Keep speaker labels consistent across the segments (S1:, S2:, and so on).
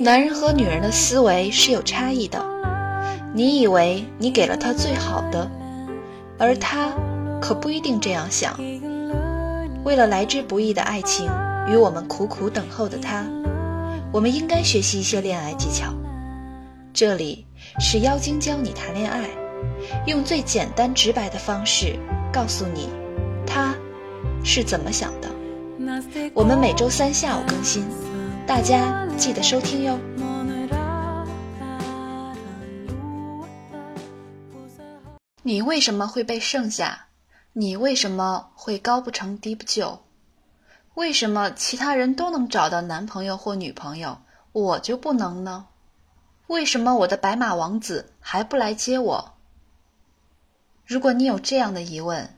S1: 男人和女人的思维是有差异的。你以为你给了他最好的，而他可不一定这样想。为了来之不易的爱情与我们苦苦等候的他，我们应该学习一些恋爱技巧。这里是妖精教你谈恋爱，用最简单直白的方式告诉你他是怎么想的。我们每周三下午更新，大家记得收听哟。你为什么会被剩下？你为什么会高不成低不就？为什么其他人都能找到男朋友或女朋友，我就不能呢？为什么我的白马王子还不来接我？如果你有这样的疑问，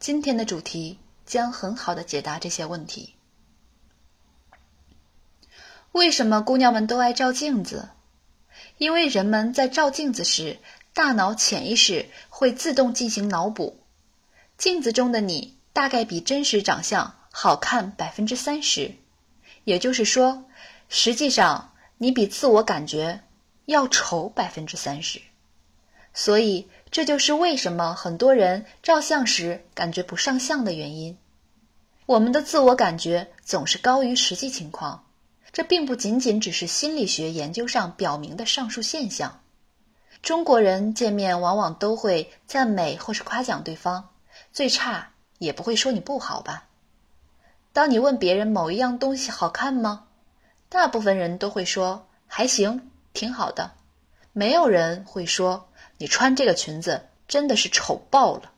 S1: 今天的主题将很好的解答这些问题。为什么姑娘们都爱照镜子？因为人们在照镜子时，大脑潜意识会自动进行脑补。镜子中的你大概比真实长相好看百分之三十，也就是说，实际上你比自我感觉要丑百分之三十。所以，这就是为什么很多人照相时感觉不上相的原因。我们的自我感觉总是高于实际情况，这并不仅仅只是心理学研究上表明的上述现象。中国人见面往往都会赞美或是夸奖对方。最差也不会说你不好吧？当你问别人某一样东西好看吗？大部分人都会说还行，挺好的。没有人会说你穿这个裙子真的是丑爆了。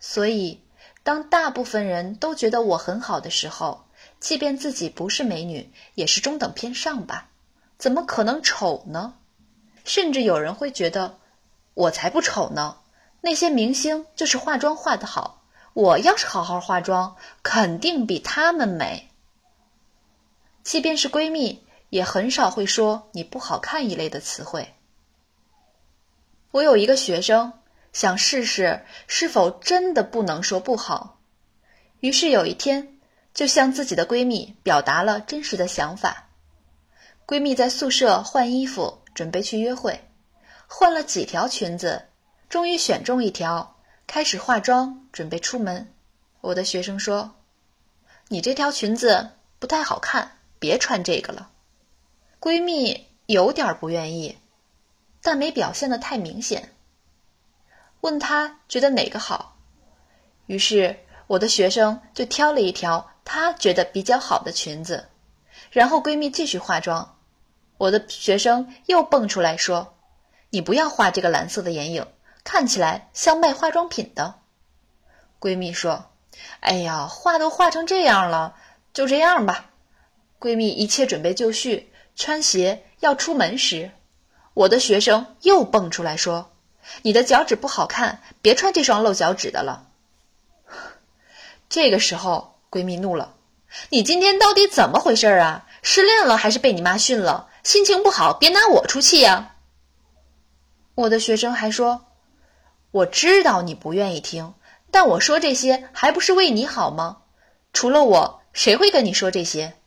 S1: 所以，当大部分人都觉得我很好的时候，即便自己不是美女，也是中等偏上吧？怎么可能丑呢？甚至有人会觉得我才不丑呢。那些明星就是化妆化得好，我要是好好化妆，肯定比他们美。即便是闺蜜，也很少会说你不好看一类的词汇。我有一个学生想试试是否真的不能说不好，于是有一天就向自己的闺蜜表达了真实的想法。闺蜜在宿舍换衣服，准备去约会，换了几条裙子。终于选中一条，开始化妆，准备出门。我的学生说：“你这条裙子不太好看，别穿这个了。”闺蜜有点不愿意，但没表现的太明显。问她觉得哪个好，于是我的学生就挑了一条她觉得比较好的裙子，然后闺蜜继续化妆。我的学生又蹦出来说：“你不要画这个蓝色的眼影。”看起来像卖化妆品的闺蜜说：“哎呀，画都画成这样了，就这样吧。”闺蜜一切准备就绪，穿鞋要出门时，我的学生又蹦出来说：“你的脚趾不好看，别穿这双露脚趾的了。”这个时候，闺蜜怒了：“你今天到底怎么回事啊？失恋了还是被你妈训了？心情不好，别拿我出气呀！”我的学生还说。我知道你不愿意听，但我说这些还不是为你好吗？除了我，谁会跟你说这些？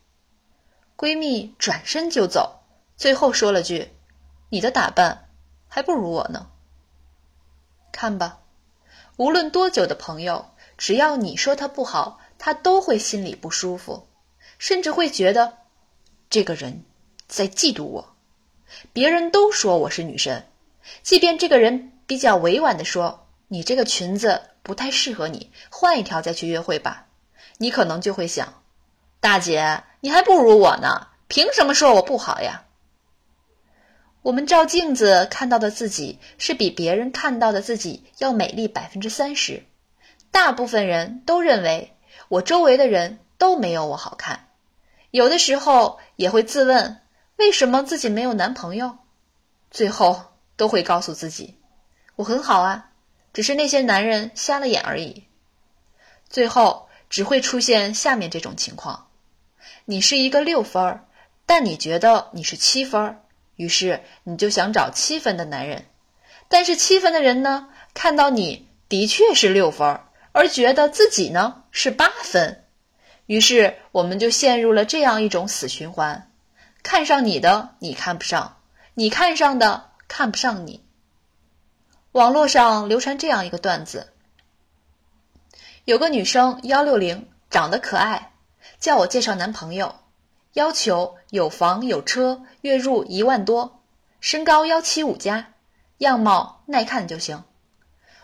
S1: 闺蜜转身就走，最后说了句：“你的打扮还不如我呢。”看吧，无论多久的朋友，只要你说他不好，他都会心里不舒服，甚至会觉得这个人在嫉妒我。别人都说我是女神，即便这个人。比较委婉的说：“你这个裙子不太适合你，换一条再去约会吧。”你可能就会想：“大姐，你还不如我呢，凭什么说我不好呀？”我们照镜子看到的自己是比别人看到的自己要美丽百分之三十。大部分人都认为我周围的人都没有我好看，有的时候也会自问为什么自己没有男朋友，最后都会告诉自己。我很好啊，只是那些男人瞎了眼而已。最后只会出现下面这种情况：你是一个六分儿，但你觉得你是七分儿，于是你就想找七分的男人。但是七分的人呢，看到你的确是六分，而觉得自己呢是八分，于是我们就陷入了这样一种死循环：看上你的你看不上，你看上的看不上你。网络上流传这样一个段子：有个女生幺六零，长得可爱，叫我介绍男朋友，要求有房有车，月入一万多，身高幺七五加，样貌耐看就行。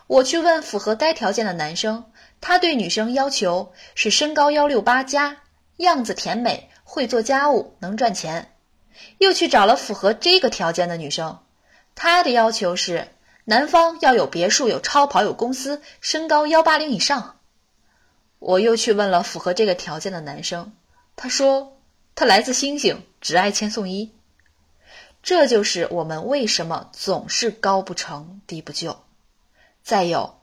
S1: 我去问符合该条件的男生，他对女生要求是身高幺六八加，样子甜美，会做家务，能赚钱。又去找了符合这个条件的女生，他的要求是。男方要有别墅、有超跑、有公司，身高幺八零以上。我又去问了符合这个条件的男生，他说他来自星星，只爱千颂伊。这就是我们为什么总是高不成低不就。再有，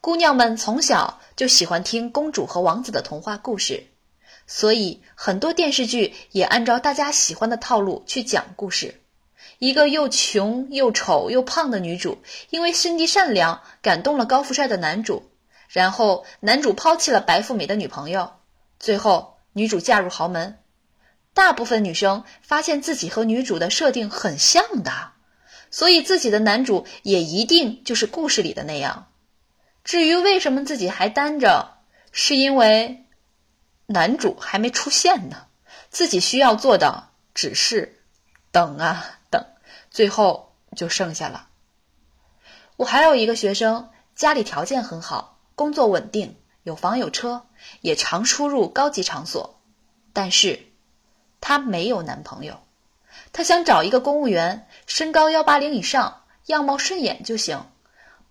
S1: 姑娘们从小就喜欢听公主和王子的童话故事，所以很多电视剧也按照大家喜欢的套路去讲故事。一个又穷又丑又胖的女主，因为心地善良感动了高富帅的男主，然后男主抛弃了白富美的女朋友，最后女主嫁入豪门。大部分女生发现自己和女主的设定很像的，所以自己的男主也一定就是故事里的那样。至于为什么自己还单着，是因为男主还没出现呢，自己需要做的只是等啊等。最后就剩下了。我还有一个学生，家里条件很好，工作稳定，有房有车，也常出入高级场所，但是她没有男朋友。她想找一个公务员，身高幺八零以上，样貌顺眼就行。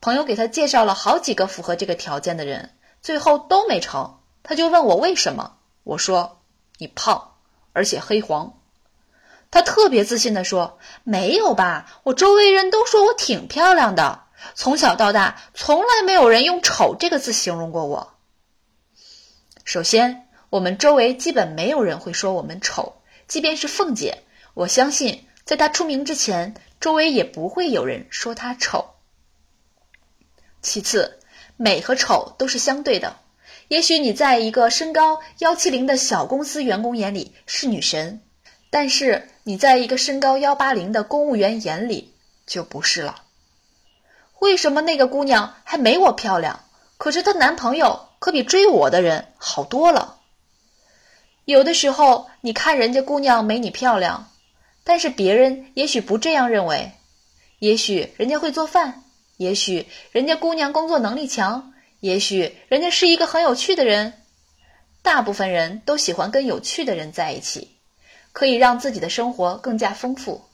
S1: 朋友给她介绍了好几个符合这个条件的人，最后都没成。她就问我为什么，我说你胖，而且黑黄。他特别自信地说：“没有吧，我周围人都说我挺漂亮的。从小到大，从来没有人用‘丑’这个字形容过我。首先，我们周围基本没有人会说我们丑，即便是凤姐，我相信在她出名之前，周围也不会有人说她丑。其次，美和丑都是相对的。也许你在一个身高幺七零的小公司员工眼里是女神。”但是你在一个身高幺八零的公务员眼里就不是了。为什么那个姑娘还没我漂亮？可是她男朋友可比追我的人好多了。有的时候你看人家姑娘没你漂亮，但是别人也许不这样认为。也许人家会做饭，也许人家姑娘工作能力强，也许人家是一个很有趣的人。大部分人都喜欢跟有趣的人在一起。可以让自己的生活更加丰富。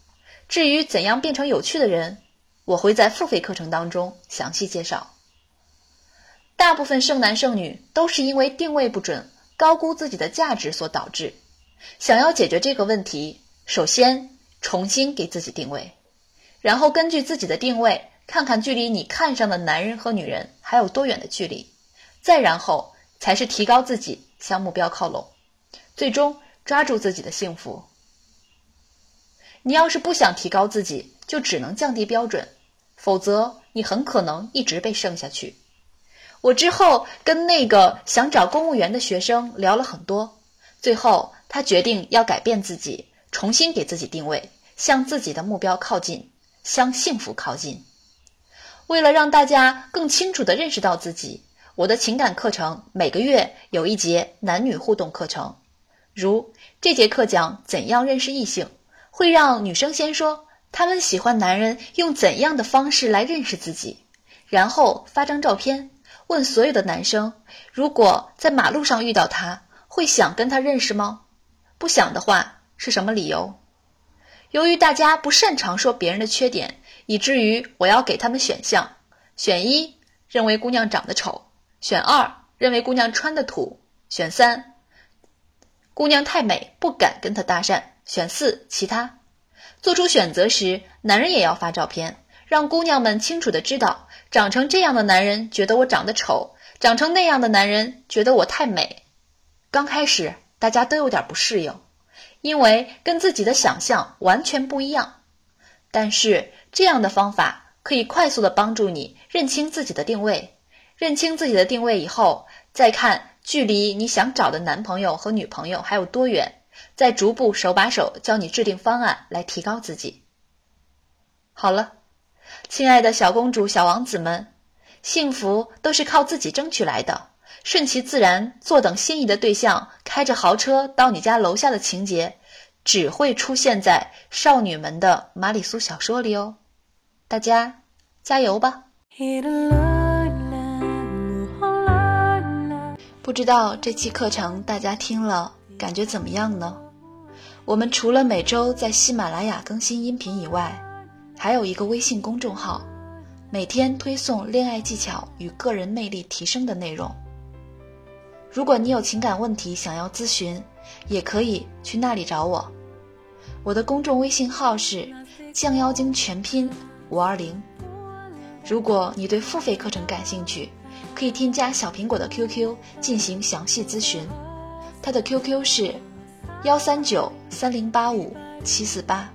S1: 至于怎样变成有趣的人，我会在付费课程当中详细介绍。大部分剩男剩女都是因为定位不准、高估自己的价值所导致。想要解决这个问题，首先重新给自己定位，然后根据自己的定位，看看距离你看上的男人和女人还有多远的距离，再然后才是提高自己，向目标靠拢，最终。抓住自己的幸福。你要是不想提高自己，就只能降低标准，否则你很可能一直被剩下去。我之后跟那个想找公务员的学生聊了很多，最后他决定要改变自己，重新给自己定位，向自己的目标靠近，向幸福靠近。为了让大家更清楚地认识到自己，我的情感课程每个月有一节男女互动课程。如这节课讲怎样认识异性，会让女生先说她们喜欢男人用怎样的方式来认识自己，然后发张照片，问所有的男生，如果在马路上遇到他，会想跟他认识吗？不想的话，是什么理由？由于大家不擅长说别人的缺点，以至于我要给他们选项：选一，认为姑娘长得丑；选二，认为姑娘穿的土；选三。姑娘太美，不敢跟她搭讪。选四，其他。做出选择时，男人也要发照片，让姑娘们清楚的知道，长成这样的男人觉得我长得丑，长成那样的男人觉得我太美。刚开始大家都有点不适应，因为跟自己的想象完全不一样。但是这样的方法可以快速的帮助你认清自己的定位。认清自己的定位以后，再看距离你想找的男朋友和女朋友还有多远，再逐步手把手教你制定方案来提高自己。好了，亲爱的小公主、小王子们，幸福都是靠自己争取来的。顺其自然，坐等心仪的对象开着豪车到你家楼下的情节，只会出现在少女们的玛丽苏小说里哦。大家加油吧！不知道这期课程大家听了感觉怎么样呢？我们除了每周在喜马拉雅更新音频以外，还有一个微信公众号，每天推送恋爱技巧与个人魅力提升的内容。如果你有情感问题想要咨询，也可以去那里找我。我的公众微信号是降妖精全拼五二零。如果你对付费课程感兴趣，可以添加小苹果的 QQ 进行详细咨询，他的 QQ 是幺三九三零八五七四八。